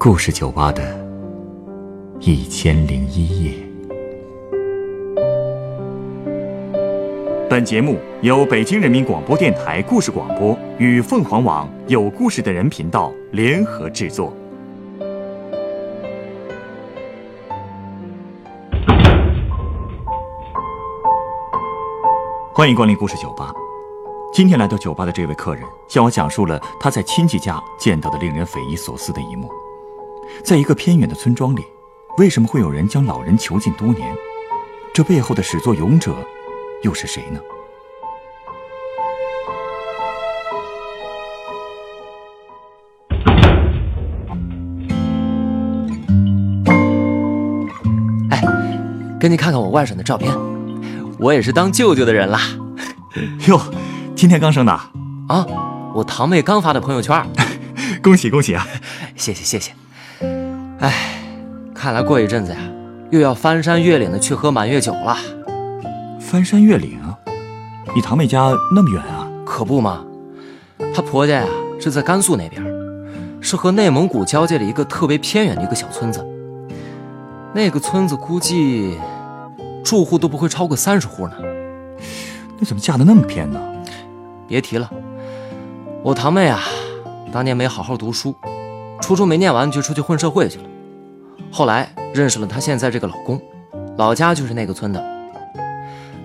故事酒吧的一千零一夜。本节目由北京人民广播电台故事广播与凤凰网有故事的人频道联合制作。欢迎光临故事酒吧。今天来到酒吧的这位客人向我讲述了他在亲戚家见到的令人匪夷所思的一幕。在一个偏远的村庄里，为什么会有人将老人囚禁多年？这背后的始作俑者又是谁呢？哎，给你看看我外甥的照片，我也是当舅舅的人啦。哟，今天刚生的，啊，我堂妹刚发的朋友圈，恭喜恭喜啊！谢谢谢谢。哎，看来过一阵子呀，又要翻山越岭的去喝满月酒了。翻山越岭，你堂妹家那么远啊？可不嘛，她婆家呀是在甘肃那边，是和内蒙古交界的一个特别偏远的一个小村子。那个村子估计住户都不会超过三十户呢。那怎么嫁的那么偏呢？别提了，我堂妹啊，当年没好好读书，初中没念完就出去混社会去了。后来认识了她现在这个老公，老家就是那个村的，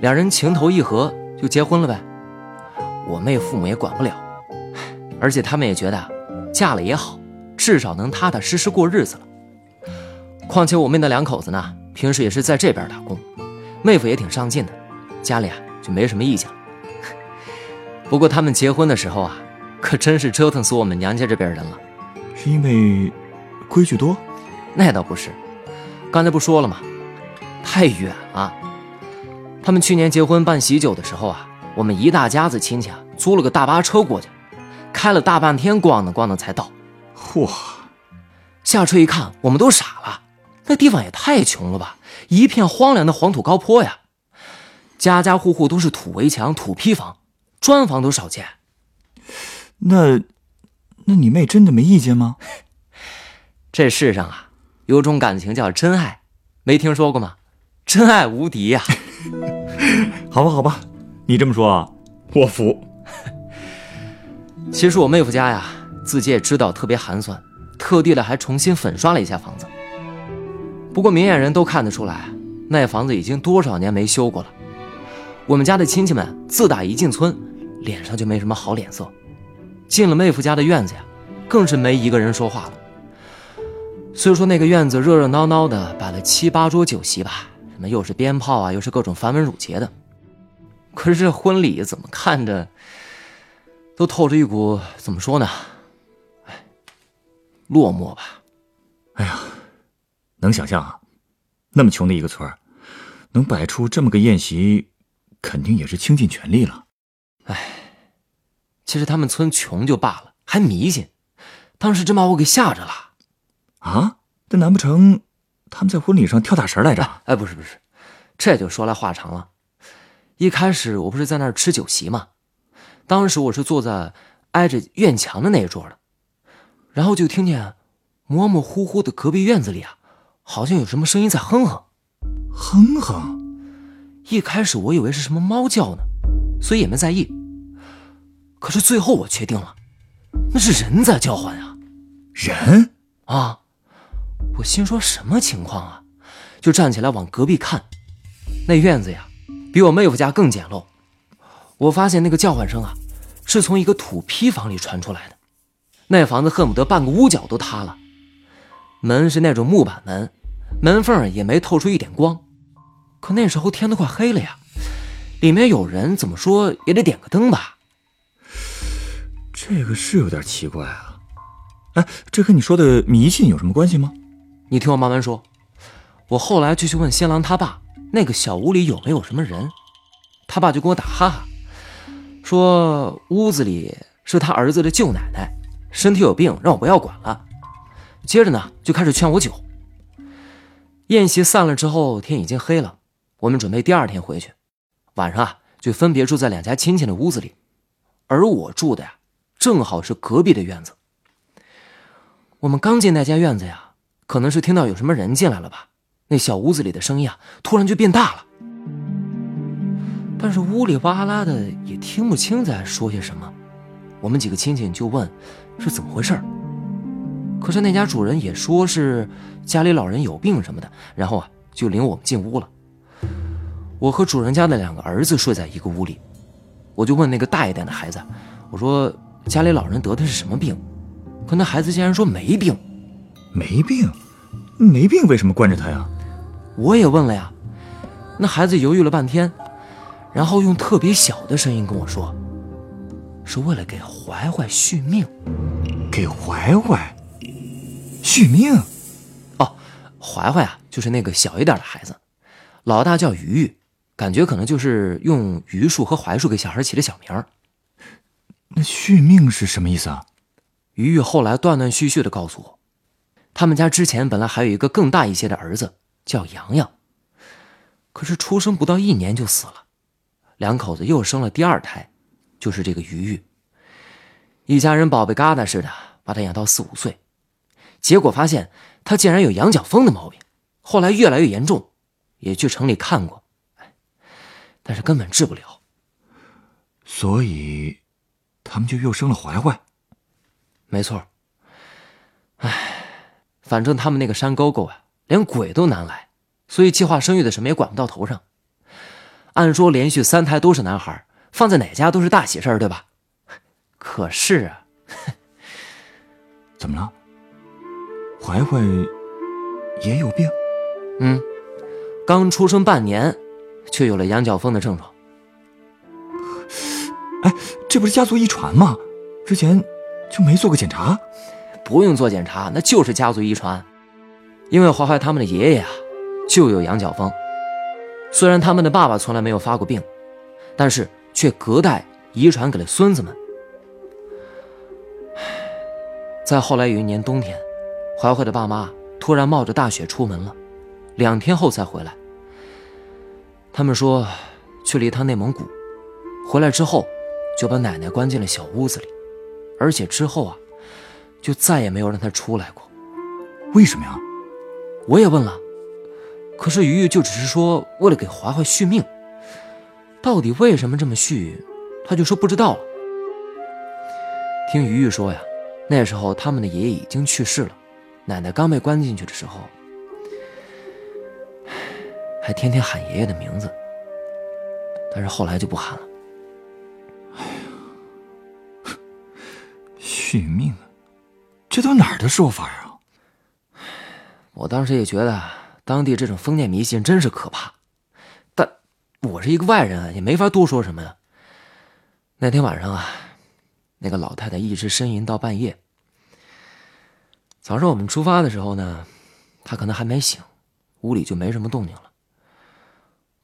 两人情投意合就结婚了呗。我妹父母也管不了，而且他们也觉得嫁了也好，至少能踏踏实实过日子了。况且我妹那两口子呢，平时也是在这边打工，妹夫也挺上进的，家里啊就没什么意见了。不过他们结婚的时候啊，可真是折腾死我们娘家这边人了。是因为规矩多？那倒不是，刚才不说了吗？太远了。他们去年结婚办喜酒的时候啊，我们一大家子亲戚啊，租了个大巴车过去，开了大半天，咣当咣当才到。嚯！下车一看，我们都傻了，那地方也太穷了吧，一片荒凉的黄土高坡呀，家家户户都是土围墙、土坯房，砖房都少见。那，那你妹真的没意见吗？这世上啊，有种感情叫真爱，没听说过吗？真爱无敌呀！好吧，好吧，你这么说啊，我服。其实我妹夫家呀，自己也知道特别寒酸，特地的还重新粉刷了一下房子。不过明眼人都看得出来，那房子已经多少年没修过了。我们家的亲戚们自打一进村，脸上就没什么好脸色。进了妹夫家的院子呀，更是没一个人说话了。虽说那个院子热热闹闹的摆了七八桌酒席吧，什么又是鞭炮啊，又是各种繁文缛节的，可是这婚礼怎么看着都透着一股怎么说呢？哎，落寞吧。哎呀，能想象啊，那么穷的一个村儿，能摆出这么个宴席，肯定也是倾尽全力了。哎，其实他们村穷就罢了，还迷信，当时真把我给吓着了。啊，这难不成他们在婚礼上跳大神来着？哎，不是不是，这就说来话长了。一开始我不是在那儿吃酒席吗？当时我是坐在挨着院墙的那一桌的，然后就听见模模糊糊的隔壁院子里啊，好像有什么声音在哼哼，哼哼。一开始我以为是什么猫叫呢，所以也没在意。可是最后我确定了，那是人在叫唤啊！人啊！我心说什么情况啊？就站起来往隔壁看，那院子呀，比我妹夫家更简陋。我发现那个叫唤声啊，是从一个土坯房里传出来的。那房子恨不得半个屋角都塌了，门是那种木板门，门缝也没透出一点光。可那时候天都快黑了呀，里面有人，怎么说也得点个灯吧？这个是有点奇怪啊。哎，这跟你说的迷信有什么关系吗？你听我慢慢说。我后来就去问新郎他爸，那个小屋里有没有什么人？他爸就跟我打哈哈，说屋子里是他儿子的舅奶奶，身体有病，让我不要管了。接着呢，就开始劝我酒。宴席散了之后，天已经黑了，我们准备第二天回去。晚上啊，就分别住在两家亲戚的屋子里，而我住的呀，正好是隔壁的院子。我们刚进那家院子呀，可能是听到有什么人进来了吧，那小屋子里的声音啊，突然就变大了。但是呜里哇啦的也听不清在说些什么，我们几个亲戚就问是怎么回事可是那家主人也说是家里老人有病什么的，然后啊就领我们进屋了。我和主人家的两个儿子睡在一个屋里，我就问那个大一点的孩子，我说家里老人得的是什么病？可那孩子竟然说没病，没病，没病为什么关着他呀？我也问了呀，那孩子犹豫了半天。然后用特别小的声音跟我说：“是为了给怀怀续命，给怀怀续命。”哦，怀怀啊，就是那个小一点的孩子，老大叫鱼鱼，感觉可能就是用榆树和槐树给小孩起的小名儿。那续命是什么意思啊？鱼鱼后来断断续续的告诉我，他们家之前本来还有一个更大一些的儿子叫洋洋，可是出生不到一年就死了。两口子又生了第二胎，就是这个鱼鱼。一家人宝贝疙瘩似的把他养到四五岁，结果发现他竟然有羊角风的毛病，后来越来越严重，也去城里看过，但是根本治不了。所以，他们就又生了怀怀。没错。哎，反正他们那个山沟沟啊，连鬼都难来，所以计划生育的什么也管不到头上。按说连续三胎都是男孩，放在哪家都是大喜事儿，对吧？可是啊，怎么了？怀怀也有病？嗯，刚出生半年，就有了羊角风的症状。哎，这不是家族遗传吗？之前就没做过检查？不用做检查，那就是家族遗传。因为怀怀他们的爷爷啊，就有羊角风。虽然他们的爸爸从来没有发过病，但是却隔代遗传给了孙子们。在后来有一年冬天，怀怀的爸妈突然冒着大雪出门了，两天后才回来。他们说去了一趟内蒙古，回来之后就把奶奶关进了小屋子里，而且之后啊，就再也没有让她出来过。为什么呀？我也问了。可是鱼鱼就只是说为了给怀怀续命，到底为什么这么续，他就说不知道了。听鱼鱼说呀，那时候他们的爷爷已经去世了，奶奶刚被关进去的时候，还天天喊爷爷的名字，但是后来就不喊了。这都哪儿的说法啊？我当时也觉得。当地这种封建迷信真是可怕，但我是一个外人，也没法多说什么呀。那天晚上啊，那个老太太一直呻吟到半夜。早上我们出发的时候呢，她可能还没醒，屋里就没什么动静了。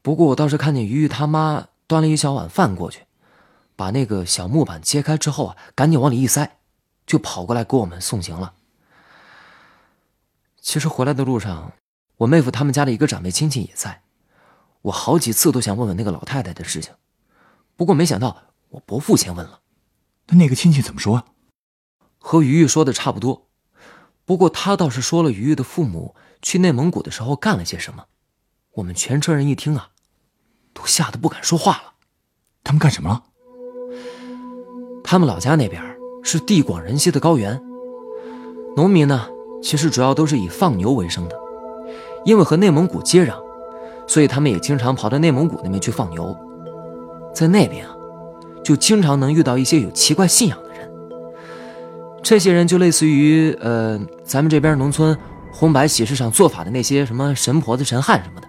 不过我倒是看见鱼鱼他妈端了一小碗饭过去，把那个小木板揭开之后啊，赶紧往里一塞，就跑过来给我们送行了。其实回来的路上。我妹夫他们家的一个长辈亲戚也在，我好几次都想问问那个老太太的事情，不过没想到我伯父先问了。那那个亲戚怎么说？和于玉说的差不多，不过他倒是说了于玉的父母去内蒙古的时候干了些什么。我们全车人一听啊，都吓得不敢说话了。他们干什么了？他们老家那边是地广人稀的高原，农民呢，其实主要都是以放牛为生的。因为和内蒙古接壤，所以他们也经常跑到内蒙古那边去放牛。在那边啊，就经常能遇到一些有奇怪信仰的人。这些人就类似于呃，咱们这边农村红白喜事上做法的那些什么神婆子、神汉什么的。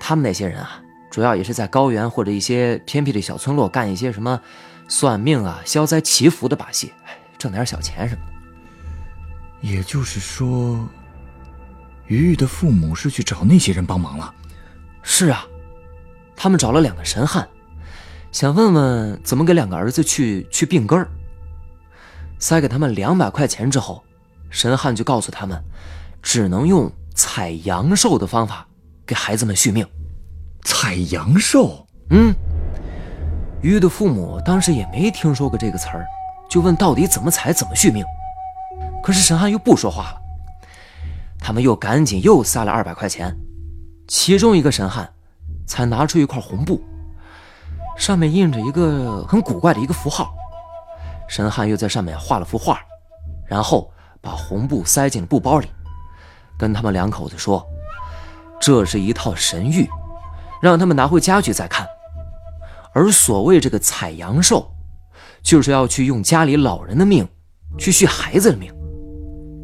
他们那些人啊，主要也是在高原或者一些偏僻的小村落干一些什么算命啊、消灾祈福的把戏，挣点小钱什么的。也就是说。鱼鱼的父母是去找那些人帮忙了。是啊，他们找了两个神汉，想问问怎么给两个儿子去去病根儿。塞给他们两百块钱之后，神汉就告诉他们，只能用采阳寿的方法给孩子们续命。采阳寿？嗯。鱼的父母当时也没听说过这个词儿，就问到底怎么采怎么续命。可是沈汉又不说话了。他们又赶紧又塞了二百块钱，其中一个沈汉才拿出一块红布，上面印着一个很古怪的一个符号。沈汉又在上面画了幅画，然后把红布塞进了布包里，跟他们两口子说：“这是一套神谕，让他们拿回家去再看。而所谓这个采阳寿，就是要去用家里老人的命去续孩子的命，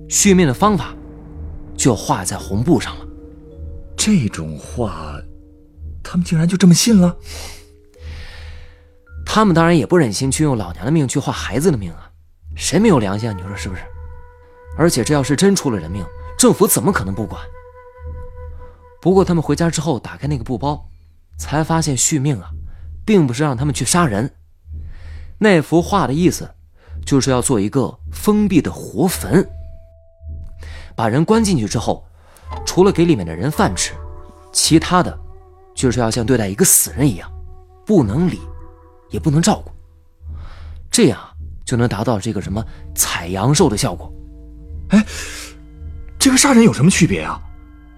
续命的方法。”就画在红布上了。这种话，他们竟然就这么信了？他们当然也不忍心去用老娘的命去画孩子的命啊！谁没有良心啊？你说是不是？而且这要是真出了人命，政府怎么可能不管？不过他们回家之后打开那个布包，才发现续命啊，并不是让他们去杀人。那幅画的意思，就是要做一个封闭的活坟。把人关进去之后，除了给里面的人饭吃，其他的，就是要像对待一个死人一样，不能理，也不能照顾，这样就能达到这个什么采阳寿的效果。哎，这个杀人有什么区别啊？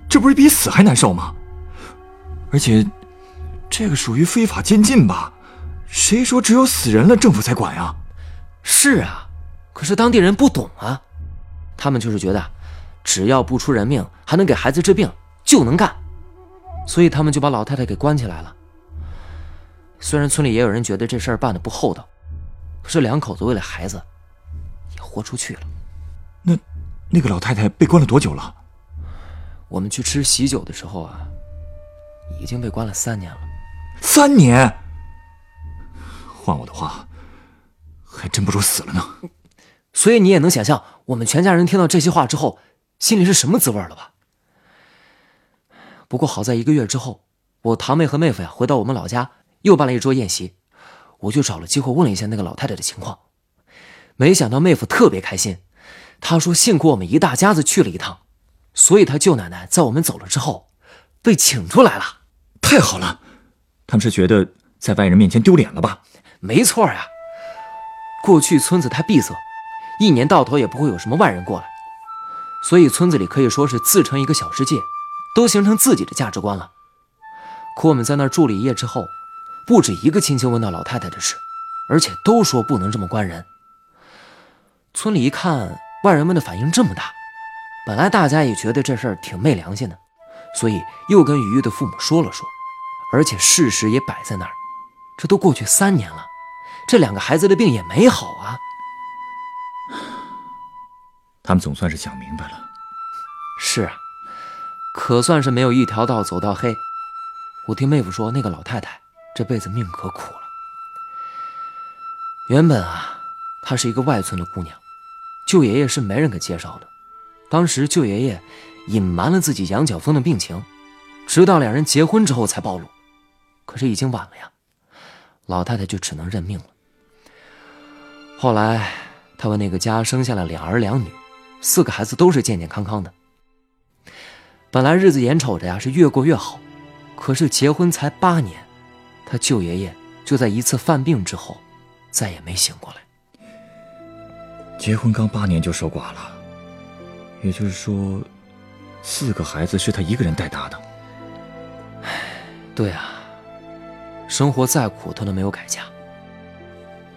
这不是比死还难受吗？而且，这个属于非法监禁吧？谁说只有死人了政府才管呀？是啊，可是当地人不懂啊，他们就是觉得。只要不出人命，还能给孩子治病，就能干，所以他们就把老太太给关起来了。虽然村里也有人觉得这事儿办的不厚道，可是两口子为了孩子，也豁出去了。那，那个老太太被关了多久了？我们去吃喜酒的时候啊，已经被关了三年了。三年？换我的话，还真不如死了呢。所以你也能想象，我们全家人听到这些话之后。心里是什么滋味了吧？不过好在一个月之后，我堂妹和妹夫呀回到我们老家，又办了一桌宴席，我就找了机会问了一下那个老太太的情况。没想到妹夫特别开心，他说幸亏我们一大家子去了一趟，所以他舅奶奶在我们走了之后，被请出来了。太好了，他们是觉得在外人面前丢脸了吧？没错呀，过去村子太闭塞，一年到头也不会有什么外人过来。所以村子里可以说是自成一个小世界，都形成自己的价值观了。可我们在那儿住了一夜之后，不止一个亲戚问到老太太的事，而且都说不能这么关人。村里一看外人们的反应这么大，本来大家也觉得这事儿挺昧良心的，所以又跟雨玉的父母说了说，而且事实也摆在那儿。这都过去三年了，这两个孩子的病也没好啊。他们总算是想明白了，是啊，可算是没有一条道走到黑。我听妹夫说，那个老太太这辈子命可苦了。原本啊，她是一个外村的姑娘，舅爷爷是媒人给介绍的。当时舅爷爷隐瞒了自己羊角风的病情，直到两人结婚之后才暴露。可是已经晚了呀，老太太就只能认命了。后来，他们那个家生下了两儿两女。四个孩子都是健健康康的。本来日子眼瞅着呀是越过越好，可是结婚才八年，他舅爷爷就在一次犯病之后，再也没醒过来。结婚刚八年就守寡了，也就是说，四个孩子是他一个人带大的。唉，对啊，生活再苦他都没有改嫁。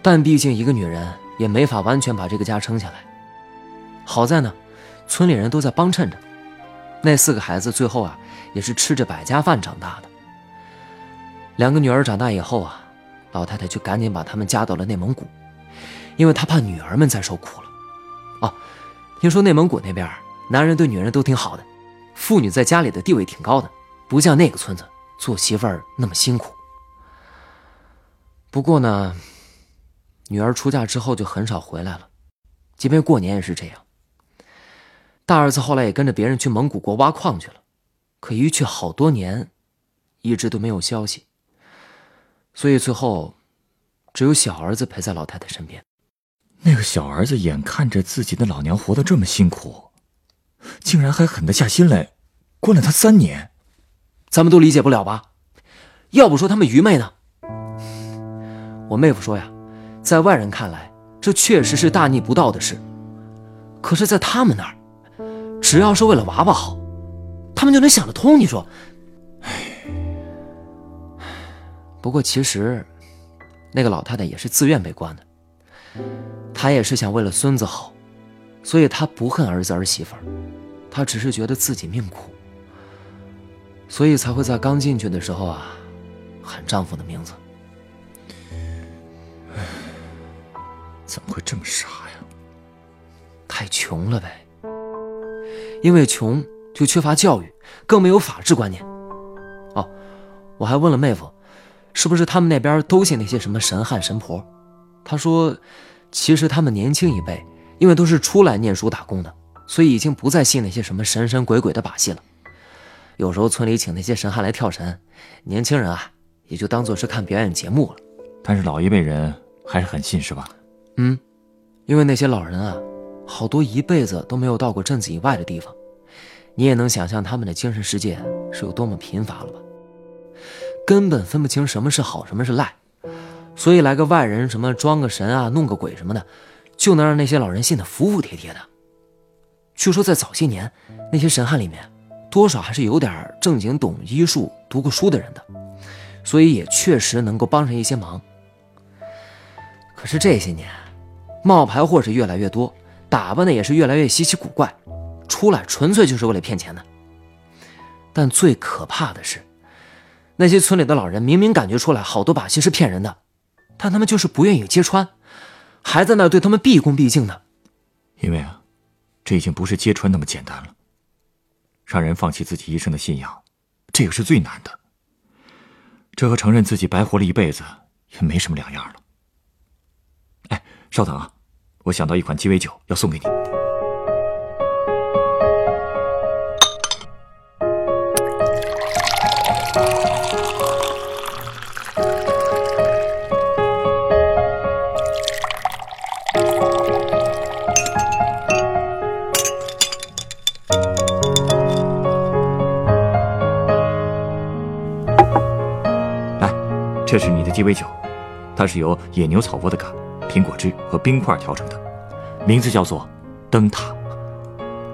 但毕竟一个女人也没法完全把这个家撑下来。好在呢，村里人都在帮衬着，那四个孩子最后啊，也是吃着百家饭长大的。两个女儿长大以后啊，老太太就赶紧把他们嫁到了内蒙古，因为她怕女儿们再受苦了。哦，听说内蒙古那边男人对女人都挺好的，妇女在家里的地位挺高的，不像那个村子做媳妇儿那么辛苦。不过呢，女儿出嫁之后就很少回来了，即便过年也是这样。大儿子后来也跟着别人去蒙古国挖矿去了，可一去好多年，一直都没有消息。所以最后，只有小儿子陪在老太太身边。那个小儿子眼看着自己的老娘活得这么辛苦，竟然还狠得下心来，关了他三年。咱们都理解不了吧？要不说他们愚昧呢？我妹夫说呀，在外人看来，这确实是大逆不道的事。可是，在他们那儿，只要是为了娃娃好，他们就能想得通。你说，唉。不过，其实那个老太太也是自愿被关的，她也是想为了孙子好，所以她不恨儿子儿媳妇儿，她只是觉得自己命苦，所以才会在刚进去的时候啊，喊丈夫的名字。怎么会这么傻呀？太穷了呗。因为穷就缺乏教育，更没有法治观念。哦，我还问了妹夫，是不是他们那边都信那些什么神汉神婆？他说，其实他们年轻一辈，因为都是出来念书打工的，所以已经不再信那些什么神神鬼鬼的把戏了。有时候村里请那些神汉来跳神，年轻人啊，也就当做是看表演节目了。但是老一辈人还是很信，是吧？嗯，因为那些老人啊，好多一辈子都没有到过镇子以外的地方，你也能想象他们的精神世界是有多么贫乏了吧？根本分不清什么是好，什么是赖，所以来个外人，什么装个神啊，弄个鬼什么的，就能让那些老人信得服服帖帖的。据说在早些年，那些神汉里面，多少还是有点正经懂医术、读过书的人的，所以也确实能够帮上一些忙。可是这些年，冒牌货是越来越多，打扮的也是越来越稀奇古怪，出来纯粹就是为了骗钱的。但最可怕的是，那些村里的老人明明感觉出来好多把戏是骗人的，但他们就是不愿意揭穿，还在那对他们毕恭毕敬的。因为啊，这已经不是揭穿那么简单了。让人放弃自己一生的信仰，这个是最难的。这和承认自己白活了一辈子也没什么两样了。稍等啊，我想到一款鸡尾酒要送给你。来，这是你的鸡尾酒，它是由野牛草窝的嘎。苹果汁和冰块调成的，名字叫做“灯塔”。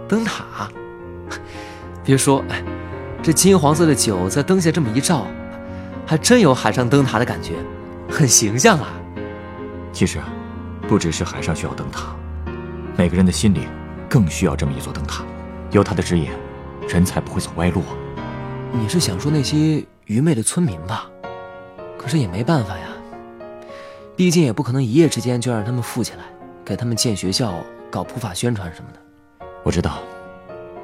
灯塔，别说，这金黄色的酒在灯下这么一照，还真有海上灯塔的感觉，很形象啊。其实啊，不只是海上需要灯塔，每个人的心里更需要这么一座灯塔。有它的指引，人才不会走歪路。你是想说那些愚昧的村民吧？可是也没办法呀。毕竟也不可能一夜之间就让他们富起来，给他们建学校、搞普法宣传什么的。我知道，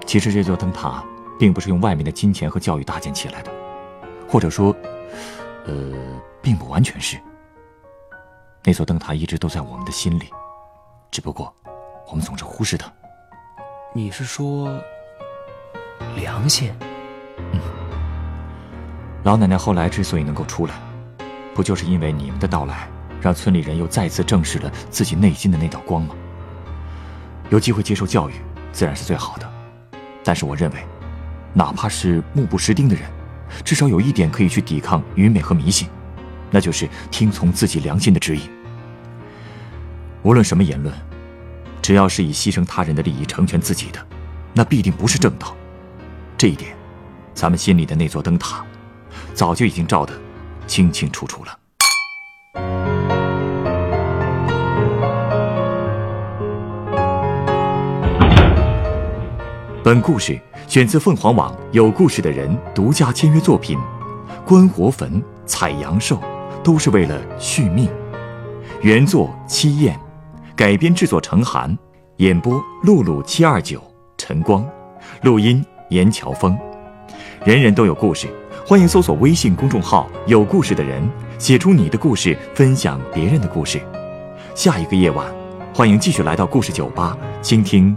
其实这座灯塔并不是用外面的金钱和教育搭建起来的，或者说，呃，并不完全是。那座灯塔一直都在我们的心里，只不过我们总是忽视它。你是说良心？嗯。老奶奶后来之所以能够出来，不就是因为你们的到来？让村里人又再次正视了自己内心的那道光芒？有机会接受教育，自然是最好的。但是我认为，哪怕是目不识丁的人，至少有一点可以去抵抗愚昧和迷信，那就是听从自己良心的指引。无论什么言论，只要是以牺牲他人的利益成全自己的，那必定不是正道。这一点，咱们心里的那座灯塔，早就已经照得清清楚楚了。本故事选自凤凰网有故事的人独家签约作品，《观活坟采阳寿》，都是为了续命。原作七燕，改编制作成寒，演播露露七二九，晨光，录音严乔峰。人人都有故事，欢迎搜索微信公众号“有故事的人”，写出你的故事，分享别人的故事。下一个夜晚，欢迎继续来到故事酒吧，倾听。